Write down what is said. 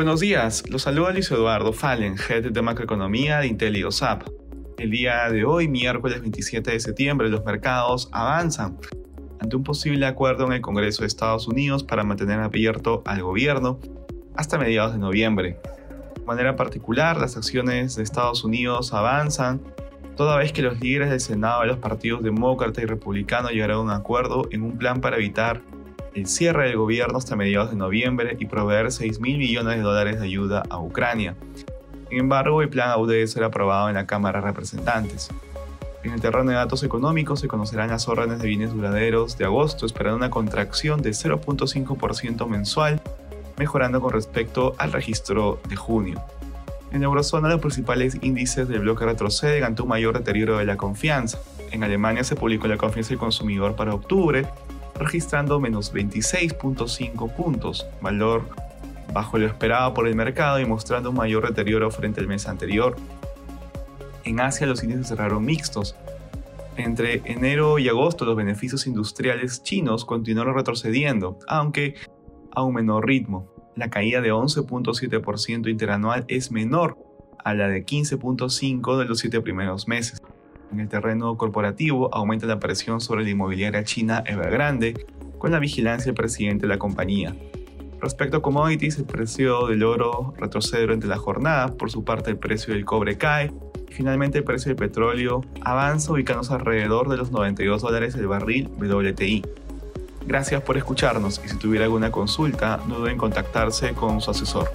Buenos días, los saluda Luis Eduardo Fallen, Head de Macroeconomía de IntelioSAP. El día de hoy, miércoles 27 de septiembre, los mercados avanzan ante un posible acuerdo en el Congreso de Estados Unidos para mantener abierto al gobierno hasta mediados de noviembre. De manera particular, las acciones de Estados Unidos avanzan toda vez que los líderes del Senado de los partidos demócrata y republicano llegaron a un acuerdo en un plan para evitar el cierre del gobierno hasta mediados de noviembre y proveer 6 mil millones de dólares de ayuda a Ucrania. Sin embargo, el plan aún debe ser aprobado en la Cámara de Representantes. En el terreno de datos económicos se conocerán las órdenes de bienes duraderos de agosto, esperando una contracción de 0.5% mensual, mejorando con respecto al registro de junio. En eurozona los principales índices del bloque retroceden ante un mayor deterioro de la confianza. En Alemania se publicó la confianza del consumidor para octubre, registrando menos 26.5 puntos, valor bajo lo esperado por el mercado y mostrando un mayor deterioro frente al mes anterior. En Asia los índices cerraron mixtos. Entre enero y agosto los beneficios industriales chinos continuaron retrocediendo, aunque a un menor ritmo. La caída de 11.7% interanual es menor a la de 15.5% de los siete primeros meses. En el terreno corporativo aumenta la presión sobre la inmobiliaria china Evergrande con la vigilancia del presidente de la compañía. Respecto a commodities, el precio del oro retrocede durante la jornada, por su parte el precio del cobre cae y finalmente el precio del petróleo avanza ubicándose alrededor de los 92 dólares el barril WTI. Gracias por escucharnos y si tuviera alguna consulta no duden en contactarse con su asesor.